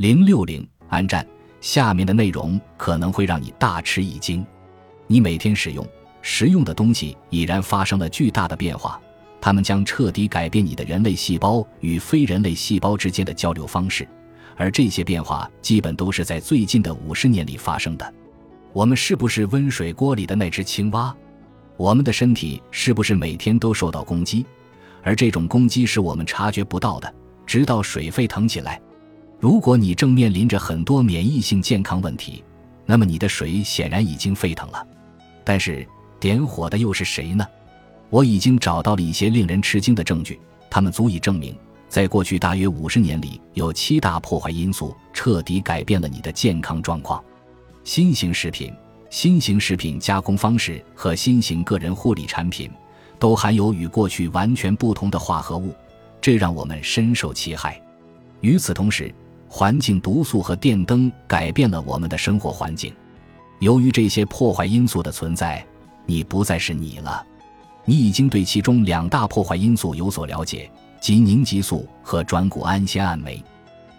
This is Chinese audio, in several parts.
零六零安战，下面的内容可能会让你大吃一惊。你每天使用、食用的东西已然发生了巨大的变化，它们将彻底改变你的人类细胞与非人类细胞之间的交流方式，而这些变化基本都是在最近的五十年里发生的。我们是不是温水锅里的那只青蛙？我们的身体是不是每天都受到攻击？而这种攻击是我们察觉不到的，直到水沸腾起来。如果你正面临着很多免疫性健康问题，那么你的水显然已经沸腾了。但是点火的又是谁呢？我已经找到了一些令人吃惊的证据，它们足以证明，在过去大约五十年里，有七大破坏因素彻底改变了你的健康状况：新型食品。新型食品加工方式和新型个人护理产品都含有与过去完全不同的化合物，这让我们深受其害。与此同时，环境毒素和电灯改变了我们的生活环境。由于这些破坏因素的存在，你不再是你了。你已经对其中两大破坏因素有所了解，即凝集素和转谷氨酰胺酶。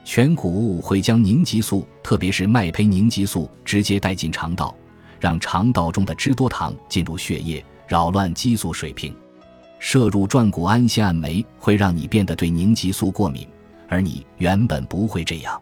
全谷物会将凝集素，特别是麦胚凝集素，直接带进肠道。让肠道中的脂多糖进入血液，扰乱激素水平。摄入转谷氨酰胺酶会让你变得对凝集素过敏，而你原本不会这样。